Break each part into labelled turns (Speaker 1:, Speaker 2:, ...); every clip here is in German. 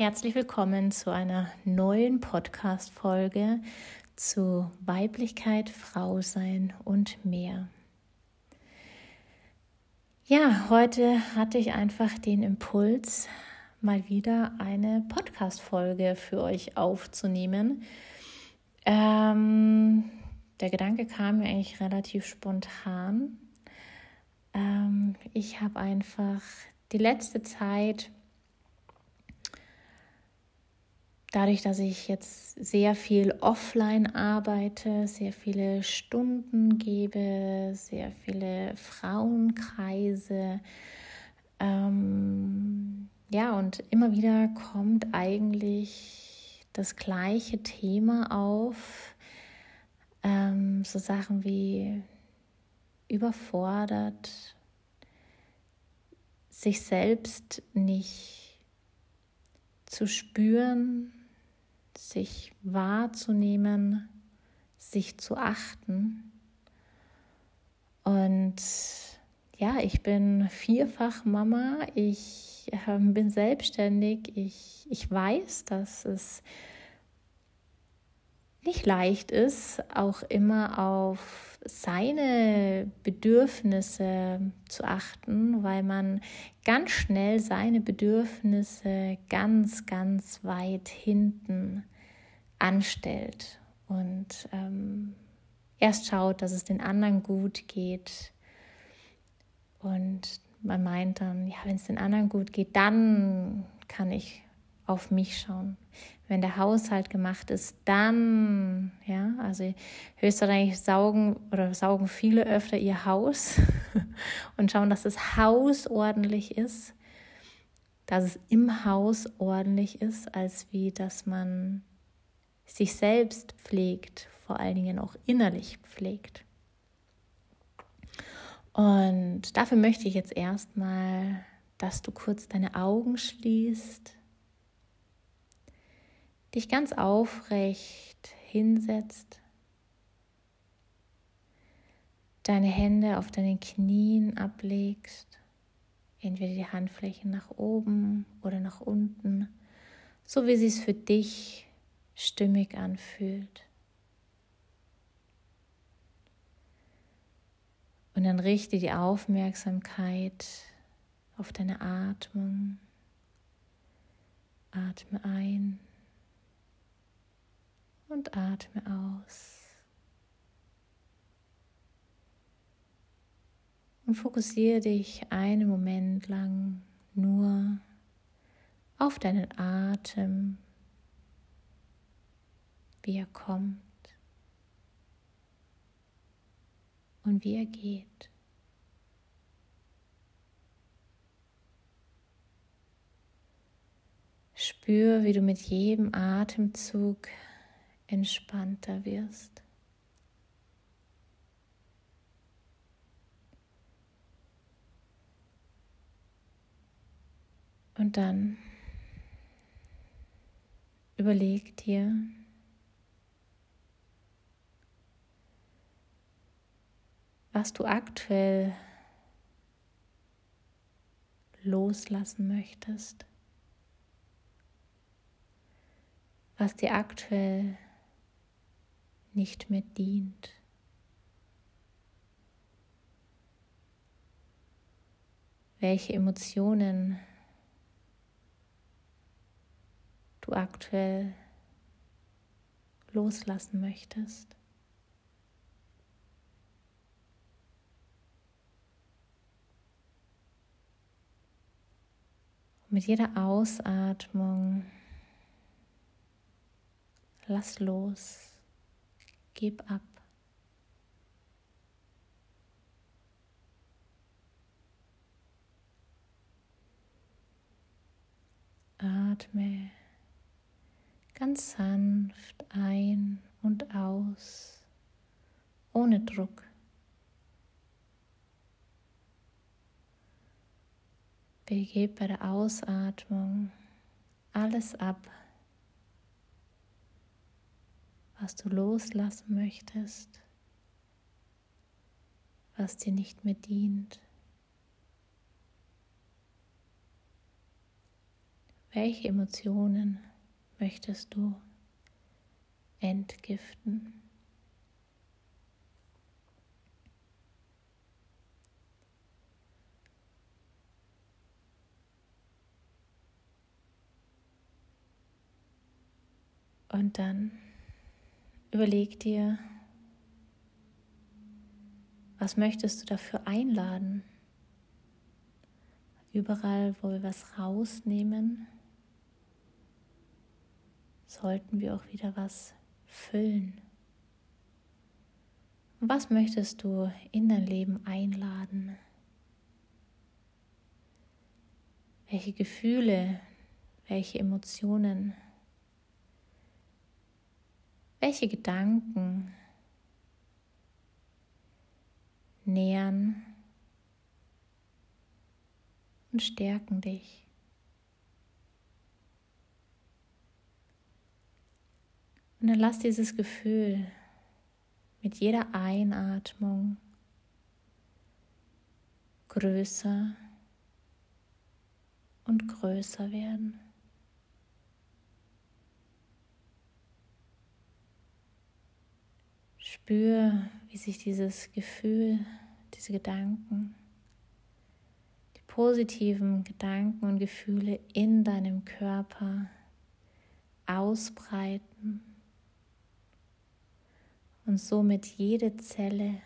Speaker 1: Herzlich willkommen zu einer neuen Podcast-Folge zu Weiblichkeit, Frausein und mehr. Ja, heute hatte ich einfach den Impuls, mal wieder eine Podcast-Folge für euch aufzunehmen. Ähm, der Gedanke kam mir eigentlich relativ spontan. Ähm, ich habe einfach die letzte Zeit dadurch, dass ich jetzt sehr viel offline arbeite, sehr viele Stunden gebe, sehr viele Frauenkreise, ähm, ja, und immer wieder kommt eigentlich das gleiche Thema auf, ähm, so Sachen wie überfordert, sich selbst nicht zu spüren, sich wahrzunehmen, sich zu achten. Und ja, ich bin vierfach Mama, ich äh, bin selbstständig, ich, ich weiß, dass es nicht leicht ist, auch immer auf seine Bedürfnisse zu achten, weil man ganz schnell seine Bedürfnisse ganz, ganz weit hinten anstellt und ähm, erst schaut, dass es den anderen gut geht. Und man meint dann, ja, wenn es den anderen gut geht, dann kann ich auf mich schauen. Wenn der Haushalt gemacht ist, dann, ja, also höchstwahrscheinlich saugen oder saugen viele öfter ihr Haus und schauen, dass das Haus ordentlich ist, dass es im Haus ordentlich ist, als wie, dass man sich selbst pflegt, vor allen Dingen auch innerlich pflegt. Und dafür möchte ich jetzt erstmal, dass du kurz deine Augen schließt, dich ganz aufrecht hinsetzt, deine Hände auf deinen Knien ablegst, entweder die Handflächen nach oben oder nach unten, so wie sie es für dich stimmig anfühlt. Und dann richte die Aufmerksamkeit auf deine Atmung. Atme ein und atme aus. Und fokussiere dich einen Moment lang nur auf deinen Atem wie er kommt und wie er geht. Spür, wie du mit jedem Atemzug entspannter wirst. Und dann überleg dir, was du aktuell loslassen möchtest, was dir aktuell nicht mehr dient. Welche Emotionen du aktuell loslassen möchtest. Mit jeder Ausatmung lass los, gib ab. Atme ganz sanft ein und aus, ohne Druck. Begib bei der Ausatmung alles ab, was du loslassen möchtest, was dir nicht mehr dient. Welche Emotionen möchtest du entgiften? Und dann überleg dir, was möchtest du dafür einladen? Überall, wo wir was rausnehmen, sollten wir auch wieder was füllen. Was möchtest du in dein Leben einladen? Welche Gefühle, welche Emotionen, welche Gedanken nähern und stärken dich. Und dann lass dieses Gefühl mit jeder Einatmung größer und größer werden. Spür, wie sich dieses Gefühl, diese Gedanken, die positiven Gedanken und Gefühle in deinem Körper ausbreiten und somit jede Zelle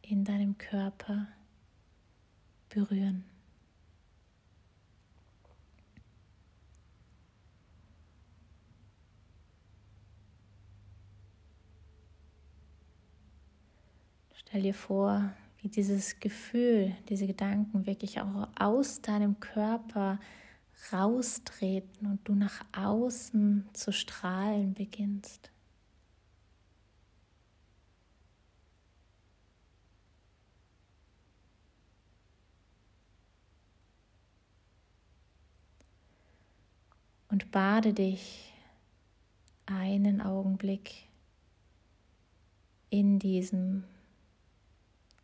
Speaker 1: in deinem Körper berühren. Stell dir vor, wie dieses Gefühl, diese Gedanken wirklich auch aus deinem Körper raustreten und du nach außen zu strahlen beginnst. und bade dich einen Augenblick in diesem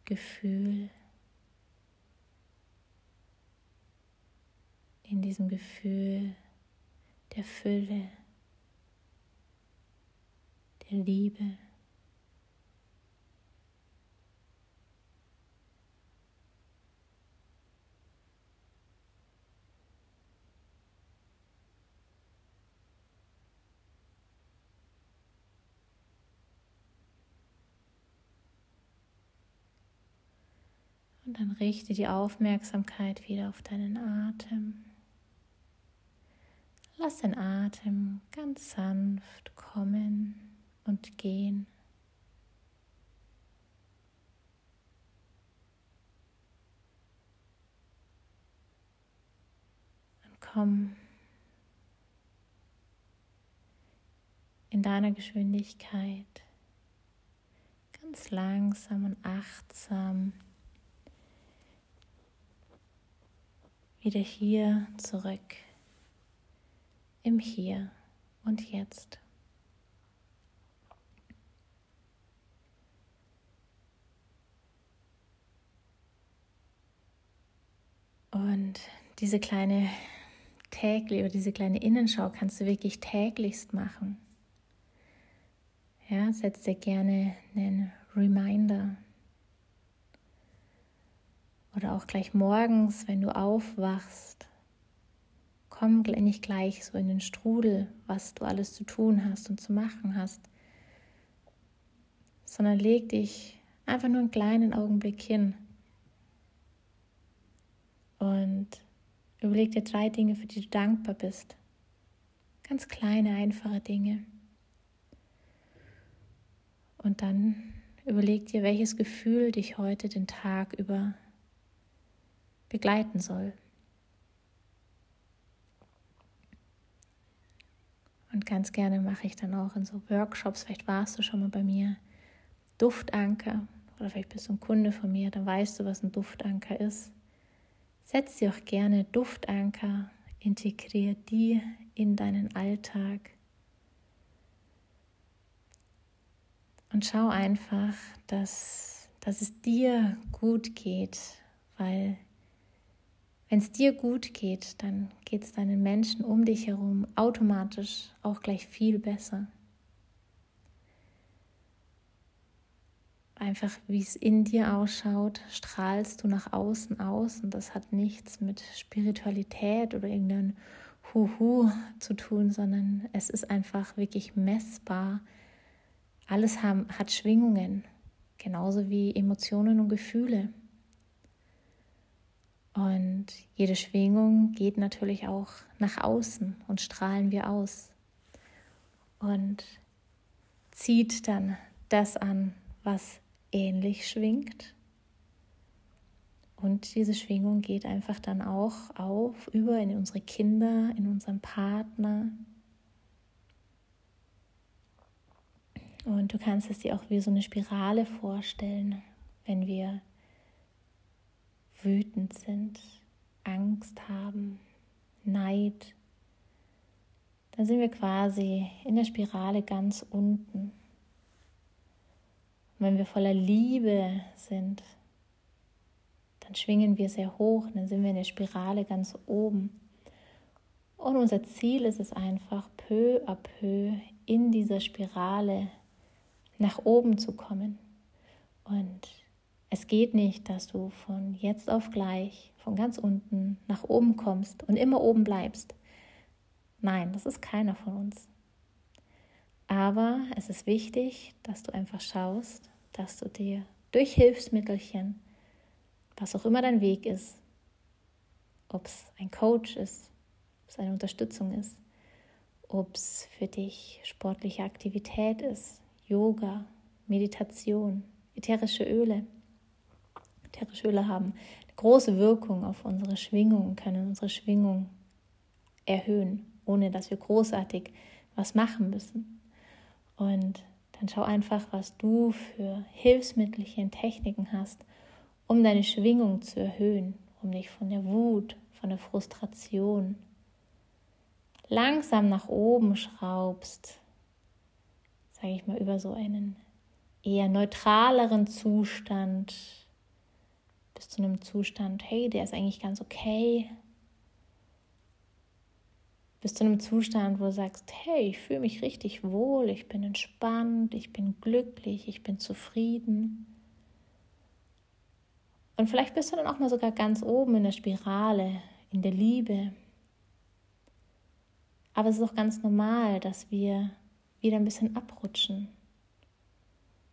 Speaker 1: Gefühl, in diesem Gefühl der Fülle, der Liebe. Und dann richte die Aufmerksamkeit wieder auf deinen Atem. Lass den Atem ganz sanft kommen und gehen. Und komm in deiner Geschwindigkeit ganz langsam und achtsam wieder hier zurück im Hier und Jetzt. Und diese kleine täglich oder diese kleine Innenschau kannst du wirklich täglichst machen. Ja, setz dir gerne einen Reminder oder auch gleich morgens, wenn du aufwachst. Komm nicht gleich so in den Strudel, was du alles zu tun hast und zu machen hast, sondern leg dich einfach nur einen kleinen Augenblick hin und überleg dir drei Dinge, für die du dankbar bist. Ganz kleine, einfache Dinge. Und dann überleg dir, welches Gefühl dich heute den Tag über begleiten soll. Und ganz gerne mache ich dann auch in so Workshops, vielleicht warst du schon mal bei mir, Duftanker oder vielleicht bist du ein Kunde von mir, dann weißt du, was ein Duftanker ist. Setz dir auch gerne Duftanker, integrier die in deinen Alltag. Und schau einfach, dass, dass es dir gut geht, weil Wenn es dir gut geht, dann geht es deinen Menschen um dich herum automatisch auch gleich viel besser. Einfach wie es in dir ausschaut, strahlst du nach außen aus und das hat nichts mit Spiritualität oder irgendeinem Huhu zu tun, sondern es ist einfach wirklich messbar. Alles haben, hat Schwingungen, genauso wie Emotionen und Gefühle. Und jede Schwingung geht natürlich auch nach außen und strahlen wir aus. Und zieht dann das an, was ähnlich schwingt. Und diese Schwingung geht einfach dann auch auf über in unsere Kinder, in unseren Partner. Und du kannst es dir auch wie so eine Spirale vorstellen, wenn wir wütend sind, Angst haben, Neid, dann sind wir quasi in der Spirale ganz unten. Und wenn wir voller Liebe sind, dann schwingen wir sehr hoch, dann sind wir in der Spirale ganz oben. Und unser Ziel ist es einfach, peu à peu in dieser Spirale nach oben zu kommen. Und es geht nicht, dass du von jetzt auf gleich, von ganz unten nach oben kommst und immer oben bleibst. Nein, das ist keiner von uns. Aber es ist wichtig, dass du einfach schaust, dass du dir durch Hilfsmittelchen, was auch immer dein Weg ist, ob es ein Coach ist, ob es eine Unterstützung ist, ob es für dich sportliche Aktivität ist, Yoga, Meditation, ätherische Öle, Öle haben eine große Wirkung auf unsere Schwingung, können unsere Schwingung erhöhen, ohne dass wir großartig was machen müssen. Und dann schau einfach, was du für Hilfsmittelchen, Techniken hast, um deine Schwingung zu erhöhen, um dich von der Wut, von der Frustration langsam nach oben schraubst, sage ich mal, über so einen eher neutraleren Zustand bis zu einem Zustand, hey, der ist eigentlich ganz okay. Bis zu einem Zustand, wo du sagst, hey, ich fühle mich richtig wohl, ich bin entspannt, ich bin glücklich, ich bin zufrieden. Und vielleicht bist du dann auch mal sogar ganz oben in der Spirale, in der Liebe. Aber es ist auch ganz normal, dass wir wieder ein bisschen abrutschen.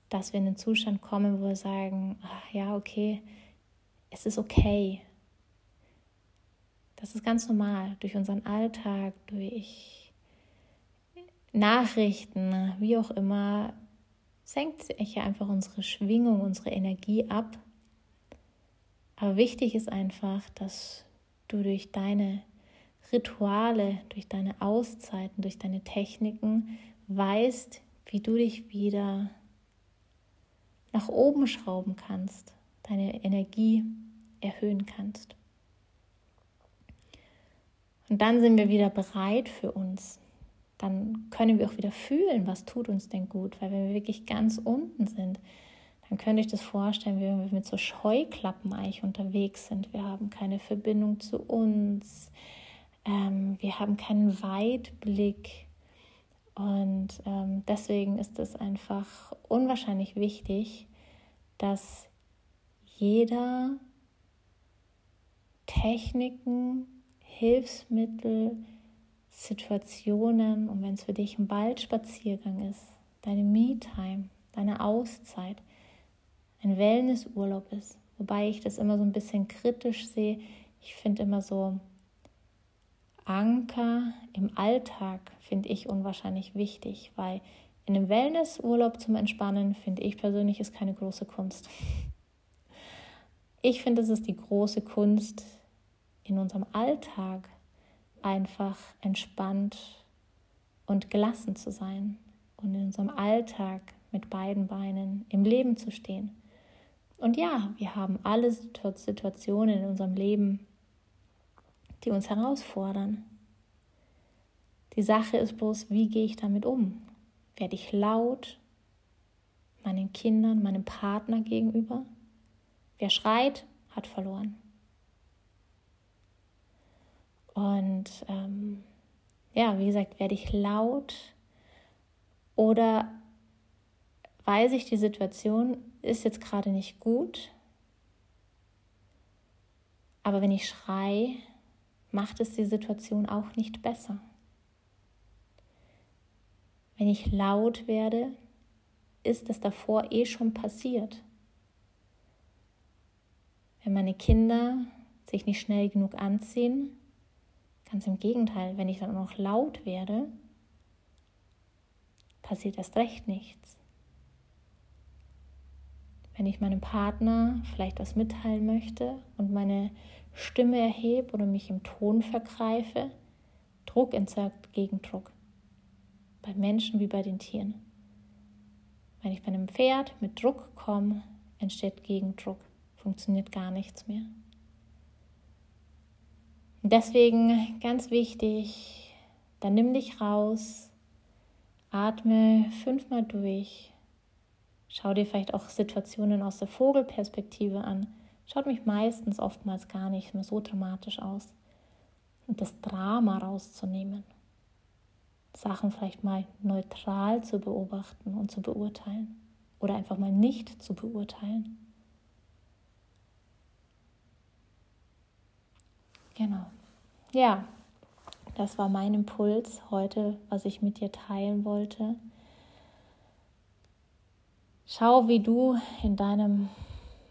Speaker 1: Dass wir in den Zustand kommen, wo wir sagen, ach, ja, okay, es ist okay. Das ist ganz normal durch unseren Alltag, durch Nachrichten, wie auch immer, senkt sich ja einfach unsere Schwingung, unsere Energie ab. Aber wichtig ist einfach, dass du durch deine Rituale, durch deine Auszeiten, durch deine Techniken weißt, wie du dich wieder nach oben schrauben kannst, deine Energie erhöhen kannst. Und dann sind wir wieder bereit für uns. Dann können wir auch wieder fühlen, was tut uns denn gut. Weil wenn wir wirklich ganz unten sind, dann könnte ich das vorstellen, wie wenn wir mit so Scheuklappen eigentlich unterwegs sind. Wir haben keine Verbindung zu uns. Ähm, wir haben keinen Weitblick. Und ähm, deswegen ist es einfach unwahrscheinlich wichtig, dass jeder Techniken, Hilfsmittel, Situationen und wenn es für dich ein Waldspaziergang ist, deine Me-Time, deine Auszeit, ein Wellnessurlaub ist, wobei ich das immer so ein bisschen kritisch sehe. Ich finde immer so Anker im Alltag finde ich unwahrscheinlich wichtig, weil in einem Wellnessurlaub zum Entspannen finde ich persönlich ist keine große Kunst. Ich finde, es ist die große Kunst, in unserem Alltag einfach entspannt und gelassen zu sein und in unserem Alltag mit beiden Beinen im Leben zu stehen. Und ja, wir haben alle Situationen in unserem Leben, die uns herausfordern. Die Sache ist bloß, wie gehe ich damit um? Werde ich laut meinen Kindern, meinem Partner gegenüber? Wer schreit, hat verloren. Und ähm, ja, wie gesagt, werde ich laut oder weiß ich, die Situation ist jetzt gerade nicht gut, aber wenn ich schrei, macht es die Situation auch nicht besser. Wenn ich laut werde, ist das davor eh schon passiert. Wenn meine Kinder sich nicht schnell genug anziehen, ganz im Gegenteil, wenn ich dann noch laut werde, passiert erst recht nichts. Wenn ich meinem Partner vielleicht was mitteilen möchte und meine Stimme erhebe oder mich im Ton vergreife, Druck entzerrt Gegendruck. Bei Menschen wie bei den Tieren. Wenn ich bei einem Pferd mit Druck komme, entsteht Gegendruck, funktioniert gar nichts mehr. Und deswegen ganz wichtig, dann nimm dich raus, atme fünfmal durch, schau dir vielleicht auch Situationen aus der Vogelperspektive an. Schaut mich meistens oftmals gar nicht mehr so dramatisch aus. Und das Drama rauszunehmen. Sachen vielleicht mal neutral zu beobachten und zu beurteilen oder einfach mal nicht zu beurteilen. Genau. Ja, das war mein Impuls heute, was ich mit dir teilen wollte. Schau, wie du in deinem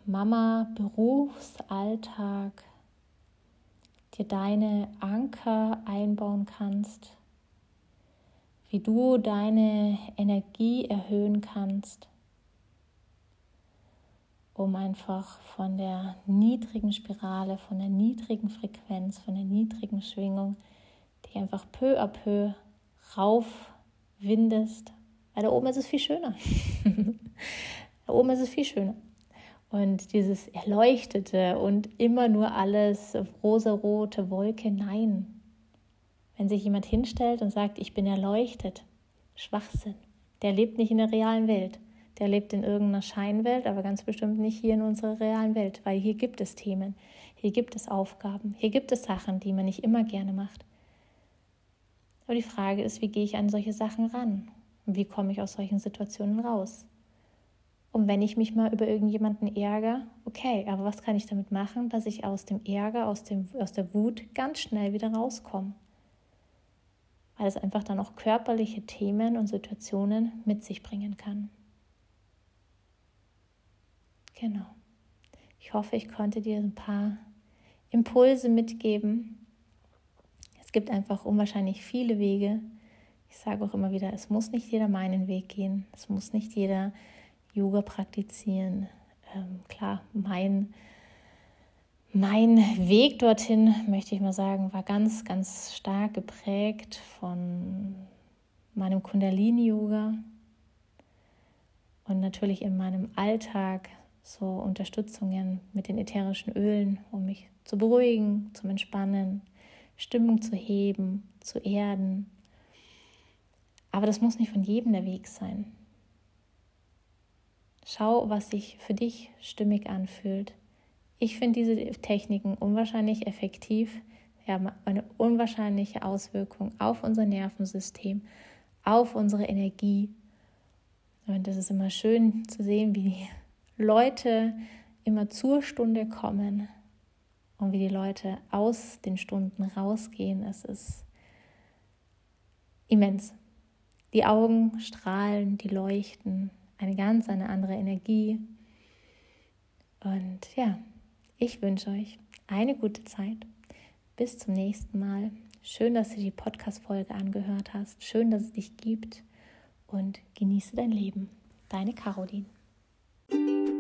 Speaker 1: Mama-Berufsalltag dir deine Anker einbauen kannst wie du deine Energie erhöhen kannst, um einfach von der niedrigen Spirale, von der niedrigen Frequenz, von der niedrigen Schwingung, die einfach peu à peu raufwindest. Weil da oben ist es viel schöner. da oben ist es viel schöner. Und dieses Erleuchtete und immer nur alles rosa-rote Wolke, nein, wenn sich jemand hinstellt und sagt, ich bin erleuchtet, Schwachsinn. Der lebt nicht in der realen Welt. Der lebt in irgendeiner Scheinwelt, aber ganz bestimmt nicht hier in unserer realen Welt, weil hier gibt es Themen, hier gibt es Aufgaben, hier gibt es Sachen, die man nicht immer gerne macht. Aber die Frage ist, wie gehe ich an solche Sachen ran? Und wie komme ich aus solchen Situationen raus? Und wenn ich mich mal über irgendjemanden ärgere, okay, aber was kann ich damit machen, dass ich aus dem Ärger, aus, dem, aus der Wut ganz schnell wieder rauskomme? weil es einfach dann auch körperliche Themen und Situationen mit sich bringen kann. Genau. Ich hoffe, ich konnte dir ein paar Impulse mitgeben. Es gibt einfach unwahrscheinlich viele Wege. Ich sage auch immer wieder, es muss nicht jeder meinen Weg gehen. Es muss nicht jeder Yoga praktizieren. Ähm, klar, mein mein Weg dorthin, möchte ich mal sagen, war ganz, ganz stark geprägt von meinem Kundalini-Yoga und natürlich in meinem Alltag so Unterstützungen mit den ätherischen Ölen, um mich zu beruhigen, zum Entspannen, Stimmung zu heben, zu erden. Aber das muss nicht von jedem der Weg sein. Schau, was sich für dich stimmig anfühlt. Ich finde diese Techniken unwahrscheinlich effektiv. Sie haben eine unwahrscheinliche Auswirkung auf unser Nervensystem, auf unsere Energie. Und das ist immer schön zu sehen, wie Leute immer zur Stunde kommen und wie die Leute aus den Stunden rausgehen. Es ist immens. Die Augen strahlen, die leuchten, eine ganz eine andere Energie. Und ja, ich wünsche euch eine gute Zeit. Bis zum nächsten Mal. Schön, dass du die Podcast-Folge angehört hast. Schön, dass es dich gibt. Und genieße dein Leben. Deine Caroline. you